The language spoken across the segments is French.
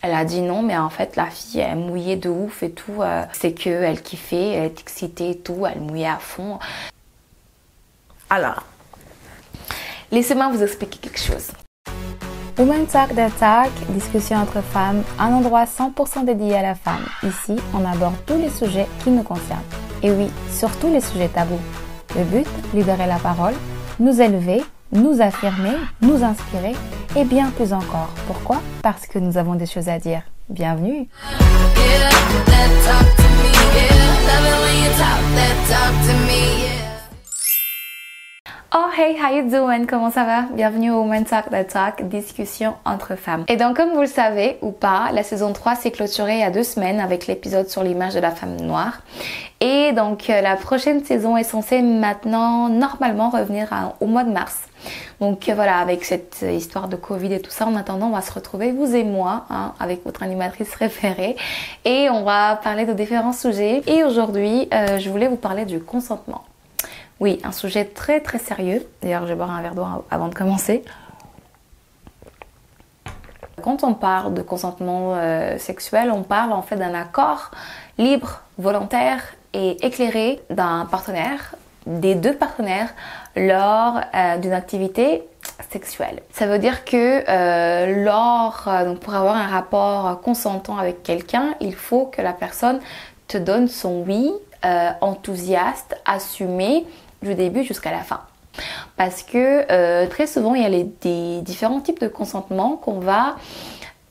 Elle a dit non, mais en fait, la fille, elle mouillait de ouf et tout. Euh, c'est que elle kiffait, elle était excitée et tout, elle mouillait à fond. Alors, laissez-moi vous expliquer quelque chose. Women Talk That Talk, discussion entre femmes, un endroit 100% dédié à la femme. Ici, on aborde tous les sujets qui nous concernent. Et oui, surtout les sujets tabous. Le but, libérer la parole, nous élever, nous affirmer, nous inspirer et bien plus encore. Pourquoi? Parce que nous avons des choses à dire. Bienvenue Oh hey, how you doing? Comment ça va? Bienvenue au Women Talk That Talk, discussion entre femmes. Et donc comme vous le savez ou pas, la saison 3 s'est clôturée il y a deux semaines avec l'épisode sur l'image de la femme noire. Et donc euh, la prochaine saison est censée maintenant normalement revenir au mois de mars. Donc euh, voilà, avec cette histoire de Covid et tout ça, en attendant, on va se retrouver, vous et moi, hein, avec votre animatrice référée, et on va parler de différents sujets. Et aujourd'hui, euh, je voulais vous parler du consentement. Oui, un sujet très très sérieux. D'ailleurs, je vais boire un verre d'eau avant de commencer. Quand on parle de consentement euh, sexuel, on parle en fait d'un accord libre, volontaire et éclairé d'un partenaire, des deux partenaires, lors euh, d'une activité sexuelle. Ça veut dire que euh, lors, pour avoir un rapport consentant avec quelqu'un, il faut que la personne te donne son oui enthousiaste, assumé du début jusqu'à la fin. Parce que euh, très souvent, il y a des différents types de consentement qu'on va,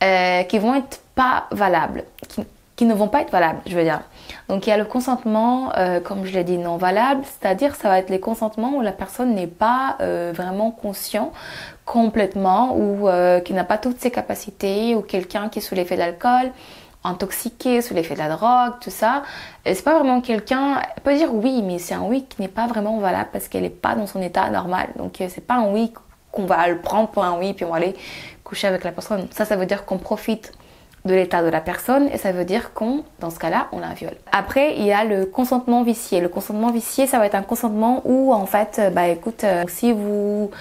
euh, qui vont être pas valables, qui, ne vont pas être valables, je veux dire. Donc il y a le consentement, euh, comme je l'ai dit, non valable, c'est-à-dire ça va être les consentements où la personne n'est pas vraiment conscient complètement ou qui n'a pas toutes ses capacités ou quelqu'un qui est sous l'effet de l'alcool intoxiqué, sous l'effet de la drogue, tout ça. C'est pas vraiment quelqu'un, elle peut dire oui, mais c'est un oui qui n'est pas vraiment valable parce qu'elle n'est pas dans son état normal. Donc euh, c'est pas un oui qu'on va le prendre pour un oui puis on va aller coucher avec la personne. Ça, ça veut dire qu'on profite de l'état de la personne et ça veut dire qu'on, dans ce cas-là, on la viole. Après, il y a le consentement vicié. Le consentement vicié, ça va être un consentement où, en fait, euh, bah écoute, euh, si vous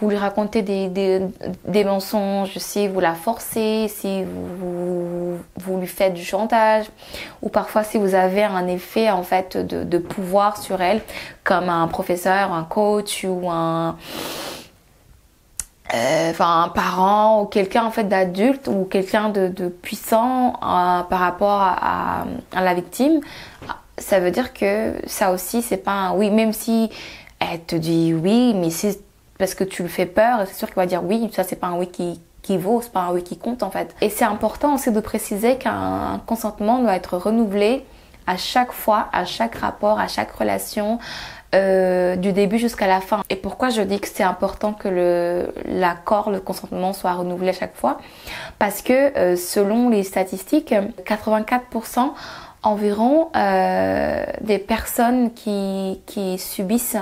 vous lui racontez des, des, mensonges, si vous la forcez, si vous, vous, lui faites du chantage, ou parfois si vous avez un effet en fait de, de pouvoir sur elle, comme un professeur, un coach ou un, euh, un parent ou quelqu'un en fait d'adulte ou quelqu'un de, de, puissant euh, par rapport à, à, la victime, ça veut dire que ça aussi c'est pas un oui, même si elle te dit oui, mais si parce que tu le fais peur, c'est sûr qu'il va dire oui, ça c'est pas un oui qui, qui vaut, c'est pas un oui qui compte en fait. Et c'est important aussi de préciser qu'un consentement doit être renouvelé à chaque fois, à chaque rapport, à chaque relation, euh, du début jusqu'à la fin. Et pourquoi je dis que c'est important que le l'accord, le consentement soit renouvelé à chaque fois? Parce que euh, selon les statistiques, 84% environ euh, des personnes qui, qui subissent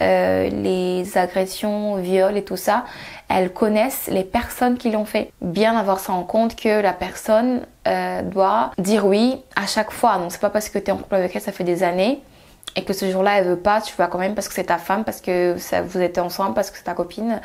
euh, les agressions, viols et tout ça, elles connaissent les personnes qui l'ont fait. Bien avoir ça en compte que la personne euh, doit dire oui à chaque fois. Donc c'est pas parce que tu es en couple avec elle, ça fait des années et que ce jour-là elle veut pas, tu vas quand même parce que c'est ta femme, parce que ça, vous êtes ensemble, parce que c'est ta copine.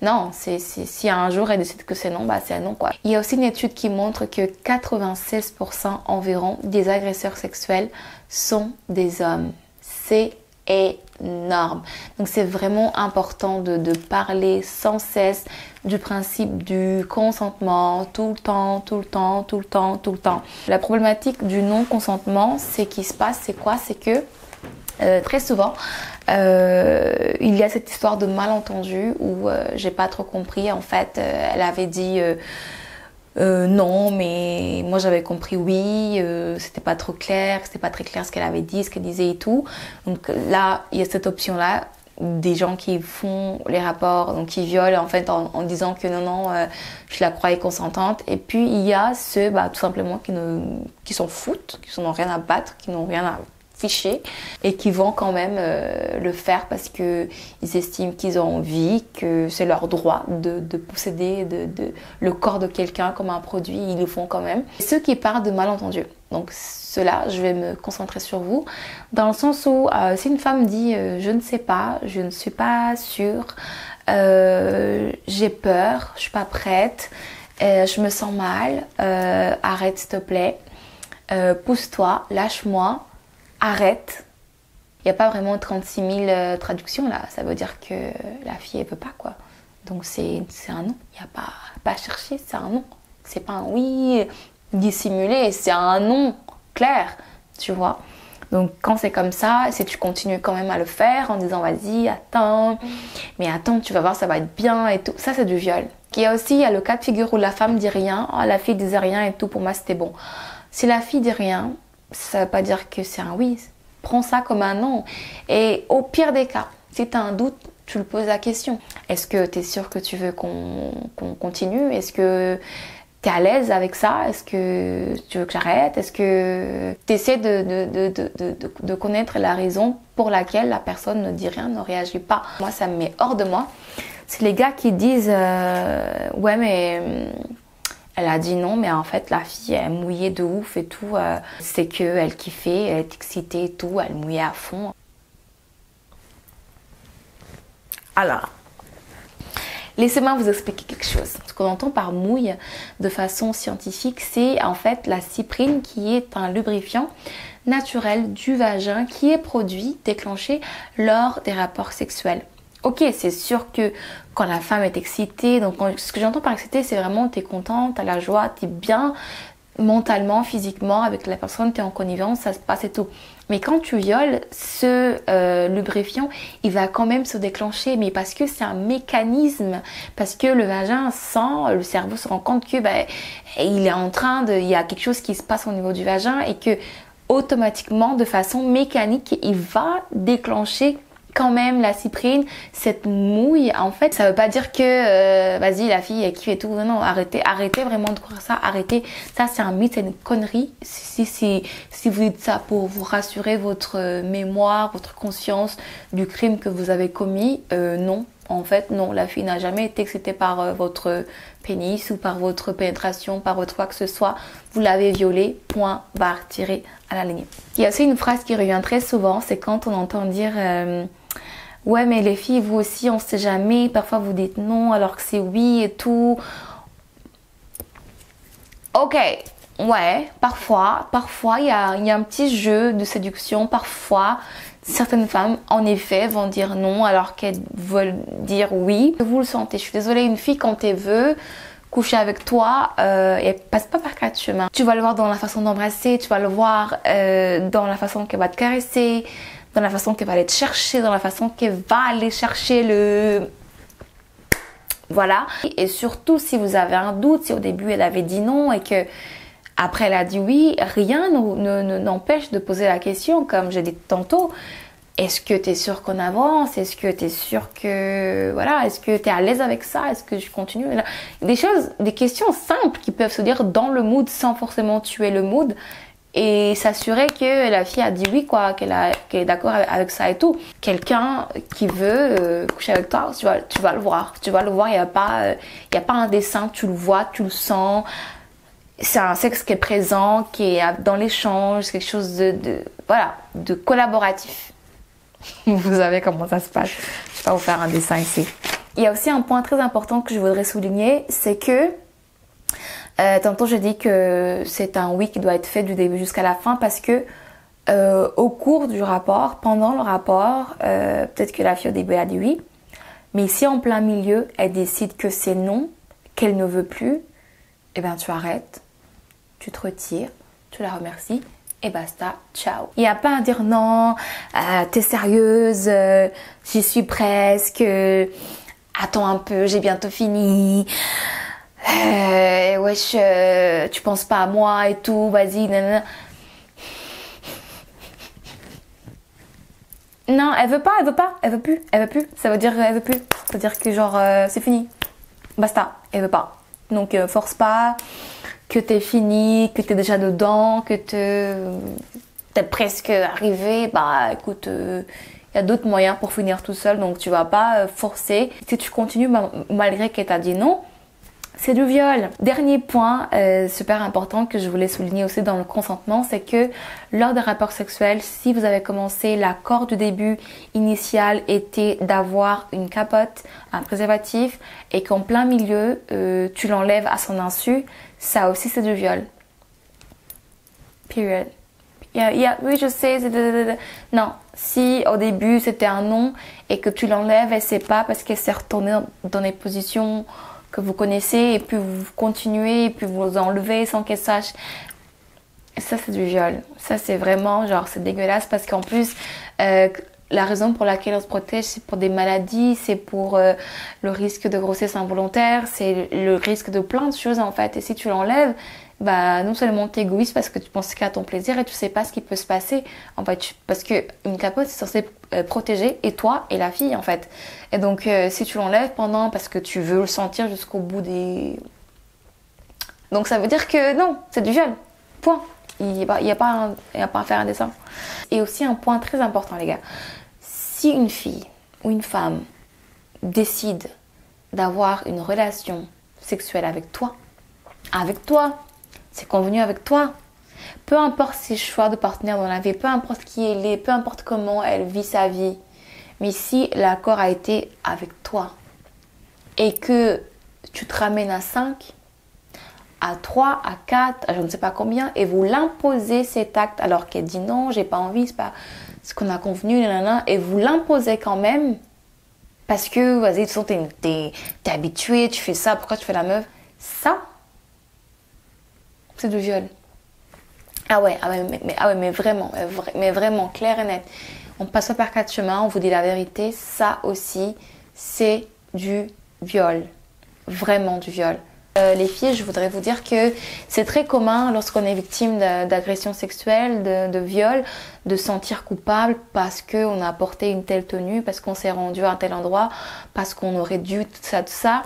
Non, c'est si un jour elle décide que c'est non, bah c'est un non quoi. Il y a aussi une étude qui montre que 96% environ des agresseurs sexuels sont des hommes. C'est énorme. Donc c'est vraiment important de, de, parler sans cesse du principe du consentement tout le temps, tout le temps, tout le temps, tout le temps. La problématique du non-consentement, c'est qui se passe, c'est quoi? C'est que euh, très souvent, euh, il y a cette histoire de malentendu où euh, j'ai pas trop compris. En fait, elle avait dit euh, non, mais moi j'avais compris oui, euh, c'était pas trop clair, c'était pas très clair ce qu'elle avait dit, ce qu'elle disait et tout. Donc là, il y a cette option-là, des gens qui font les rapports, donc qui violent en fait en, disant que non, non, euh, je la croyais consentante. Et puis il y a ceux, bah, tout simplement, qui, ne, qui s'en foutent, qui n'ont rien à battre, qui n'ont rien à fichés et qui vont quand même euh, le faire parce que ils estiment qu'ils ont envie, que c'est leur droit de, de posséder de, le corps de quelqu'un comme un produit, ils le font quand même. ceux qui parlent de malentendus. Donc cela, je vais me concentrer sur vous, dans le sens où euh, si une femme dit euh, je ne sais pas, je ne suis pas sûre, j'ai peur, je suis pas prête, je me sens mal, arrête s'il te plaît, pousse-toi, lâche-moi, arrête. Il n'y a pas vraiment 36 000 traductions là, ça veut dire que la fille elle veut pas quoi. Donc c'est un non, il n'y a pas, pas à chercher, c'est un non. C'est pas un oui dissimulé, c'est un non clair, tu vois. Donc quand c'est comme ça, si tu continues quand même à le faire en disant vas-y, attends, mais attends, tu vas voir, ça va être bien et tout, ça c'est du viol. Il y a aussi y a le cas de figure où la femme dit rien, oh, la fille disait rien et tout, pour moi c'était bon. Si la fille dit rien, ça veut pas dire que c'est un oui. Prends ça comme un non. Et au pire des cas, si tu as un doute, tu le poses la question. Est-ce que tu es sûr que tu veux qu'on continue? Est-ce que tu es à l'aise avec ça? Est-ce que tu veux que j'arrête? Est-ce que tu essaies de, de, connaître la raison pour laquelle la personne ne dit rien, ne réagit pas? Moi, ça me met hors de moi. C'est les gars qui disent euh, Ouais, mais elle a dit non, mais en fait, la fille, elle mouillait de ouf et tout. Euh, c'est qu'elle kiffait, elle est excitée et tout, elle mouillait à fond. Alors, laissez-moi vous expliquer quelque chose. Ce qu'on entend par mouille de façon scientifique, c'est en fait la cyprine qui est un lubrifiant naturel du vagin qui est produit, déclenché lors des rapports sexuels. Ok, c'est sûr que quand la femme est excitée, donc ce que j'entends par excitée, c'est vraiment tu es contente, tu as la joie, tu es bien mentalement, physiquement avec la personne, tu es en connivence, ça se passe et tout. Mais quand tu violes, ce euh, lubrifiant, il va quand même se déclencher, mais parce que c'est un mécanisme, parce que le vagin sent, le cerveau se rend compte que ben, il est en train de, il y a quelque chose qui se passe au niveau du vagin et que automatiquement, de façon mécanique, il va déclencher quand même la cyprine, cette mouille, en fait, ça veut pas dire que euh, vas-y la fille elle kiffe et tout. Non, arrêtez, arrêtez vraiment de croire ça, arrêtez. Ça c'est un mythe, c'est une connerie. Si, si, si vous dites ça pour vous rassurer votre euh, mémoire, votre conscience du crime que vous avez commis, euh, non. En fait, non, la fille n'a jamais été excitée par votre pénis ou par votre pénétration, par votre quoi que ce soit. Vous l'avez violée, point, barre, tiré à la ligne. Il y a aussi une phrase qui revient très souvent, c'est quand on entend dire ouais mais les filles vous aussi on sait jamais parfois vous dites non alors que c'est oui et tout ok ouais parfois parfois il y a, y a un petit jeu de séduction parfois certaines femmes en effet vont dire non alors qu'elles veulent dire oui. Vous le sentez. Je suis désolée une fille quand elle veut coucher avec toi euh, elle passe pas par quatre chemins. Tu vas le voir dans la façon d'embrasser tu vas le voir euh, dans la façon qu'elle va te caresser dans la façon qu'elle va aller te chercher, dans la façon qu'elle va aller chercher le... Voilà. Et surtout, si vous avez un doute, si au début elle avait dit non et que après elle a dit oui, rien ne n'empêche de poser la question, comme j'ai dit tantôt. Est-ce que tu es sûr qu'on avance? Est-ce que tu es sûr que voilà, est-ce que tu es à l'aise avec ça? Est-ce que je continue? Des choses, des questions simples qui peuvent se dire dans le mood sans forcément tuer le mood et s'assurer que la fille a dit oui quoi, qu'elle est d'accord avec ça et tout. Quelqu'un qui veut euh, coucher avec toi, tu vas, tu vas le voir, tu vas le voir. Il n'y a euh, a pas un dessin, tu le vois, tu le sens. C'est un sexe qui est présent, qui est dans l'échange, quelque chose de, de, voilà, de collaboratif. vous savez comment ça se passe. Je vais pas vous faire un dessin ici. Il y a aussi un point très important que je voudrais souligner, c'est que euh, tantôt j'ai dit que c'est un oui qui doit être fait du début jusqu'à la fin parce que euh, au cours du rapport, pendant le rapport, euh, peut-être que la fille au début a dit oui, mais si en plein milieu elle décide que c'est non, qu'elle ne veut plus, eh bien tu arrêtes, tu te retires, tu la remercies et basta, ciao. Il n'y a pas à dire non, euh, t'es sérieuse, euh, j'y suis presque, attends un peu, j'ai bientôt fini euh, wesh, euh, tu penses pas à moi et tout, vas-y, nanana. Non, elle veut pas, elle veut pas, elle veut plus, elle veut plus. Ça veut dire elle veut plus. Ça veut dire que genre euh, c'est fini. Basta, elle veut pas. Donc euh, force pas que t'es fini, que t'es déjà dedans, que t'es presque arrivé. Bah écoute, il y a d'autres moyens pour finir tout seul, donc tu vas pas forcer. Si tu continues malgré qu'elle t'a dit non, c'est du viol. Dernier point euh, super important que je voulais souligner aussi dans le consentement, c'est que lors des rapports sexuels, si vous avez commencé, l'accord du début initial était d'avoir une capote, un préservatif, et qu'en plein milieu, euh, tu l'enlèves à son insu, ça aussi c'est du viol. Period. oui, je sais. Non, si au début c'était un non et que tu l'enlèves et c'est pas parce qu'elle s'est retournée dans des positions que vous connaissez et puis vous continuez et puis vous enlevez sans qu'elle sache. Ça, c'est du viol. Ça, c'est vraiment, genre, c'est dégueulasse parce qu'en plus, euh, la raison pour laquelle on se protège, c'est pour des maladies, c'est pour euh, le risque de grossesse involontaire, c'est le risque de plein de choses en fait. Et si tu l'enlèves, bah non seulement tu es égoïste parce que tu penses qu'à ton plaisir et tu sais pas ce qui peut se passer. Parce que une capote c'est censé euh, protéger et toi et la fille en fait. Et donc euh, si tu l'enlèves pendant parce que tu veux le sentir jusqu'au bout des donc ça veut dire que non c'est du viol. Point. Il n'y a pas à faire un dessin. Et aussi un point très important les gars. Si une fille ou une femme décide d'avoir une relation sexuelle avec toi avec toi c'est convenu avec toi. Peu importe ses choix de partenaire dans la vie, peu importe qui elle est, peu importe comment elle vit sa vie. Mais si l'accord a été avec toi et que tu te ramènes à 5, à 3, à 4, à je ne sais pas combien, et vous l'imposez cet acte alors qu'elle dit non, j'ai pas envie, c'est pas ce qu'on a convenu, et vous l'imposez quand même parce que, vas-y, tu es habitué, tu fais ça, pourquoi tu fais la meuf? Ça, c'est du viol. Ah ouais, ah ah mais vraiment, mais vraiment, clair et net. On passe pas par quatre chemins, on vous dit la vérité, ça aussi, c'est du viol. Vraiment du viol. Euh, les filles, je voudrais vous dire que c'est très commun lorsqu'on est victime d'agression sexuelle, de, de, viol, de sentir coupable parce qu'on a porté une telle tenue, parce qu'on s'est rendu à un tel endroit, parce qu'on aurait dû tout ça, tout ça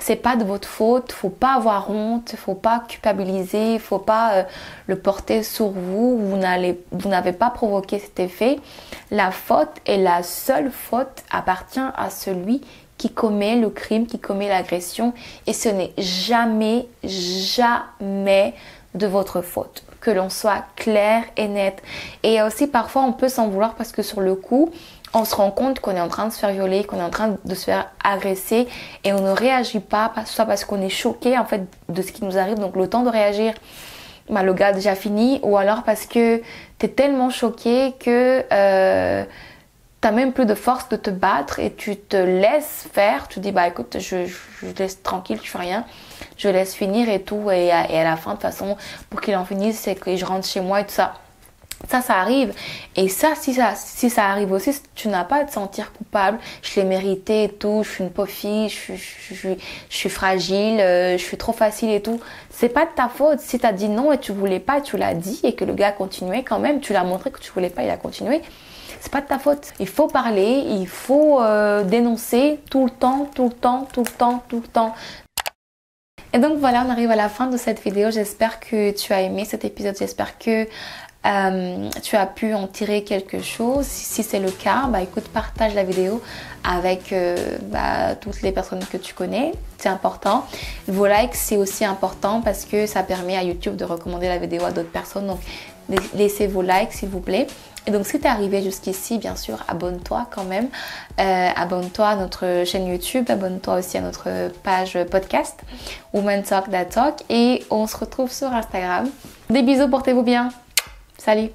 c'est pas de votre faute, faut pas avoir honte, faut pas culpabiliser, faut pas euh, le porter sur vous, vous n'avez pas provoqué cet effet. La faute et la seule faute appartient à celui qui commet le crime, qui commet l'agression et ce n'est jamais jamais de votre faute. Que l'on soit clair et net. Et aussi parfois on peut s'en vouloir parce que sur le coup, on se rend compte qu'on est en train de se faire violer, qu'on est en train de se faire agresser et on ne réagit pas, soit parce qu'on est choqué en fait de ce qui nous arrive, donc le temps de réagir, bah, le gars a déjà fini, ou alors parce que tu es tellement choqué que euh, t'as même plus de force de te battre et tu te laisses faire, tu dis bah écoute je, je, laisse tranquille, je fais rien, je laisse finir et tout et à, et à la fin de toute façon pour qu'il en finisse c'est que je rentre chez moi et tout ça. Ça, ça arrive. Et ça, si ça, si ça arrive aussi, tu n'as pas à te sentir coupable. Je l'ai mérité et tout. Je suis une pauvre fille. Je, je, je, je suis fragile. Euh, je suis trop facile et tout. C'est pas de ta faute. Si tu as dit non et tu voulais pas, tu l'as dit et que le gars a continué quand même. Tu l'as montré que tu voulais pas, il a continué. C'est pas de ta faute. Il faut parler. Il faut euh, dénoncer tout le temps, tout le temps, tout le temps, tout le temps. Et donc voilà, on arrive à la fin de cette vidéo. J'espère que tu as aimé cet épisode. J'espère que euh, tu as pu en tirer quelque chose. Si, c'est le cas, bah écoute, partage la vidéo avec euh, bah, toutes les personnes que tu connais. C'est important. Vos likes, c'est aussi important parce que ça permet à YouTube de recommander la vidéo à d'autres personnes. Donc, laissez vos likes s'il vous plaît. Et donc, si tu es arrivé jusqu'ici, bien sûr, abonne-toi quand même. Euh, abonne-toi à notre chaîne YouTube. Abonne-toi aussi à notre page podcast Woman Talk That Talk. Et on se retrouve sur Instagram. Des bisous, portez-vous bien. Salut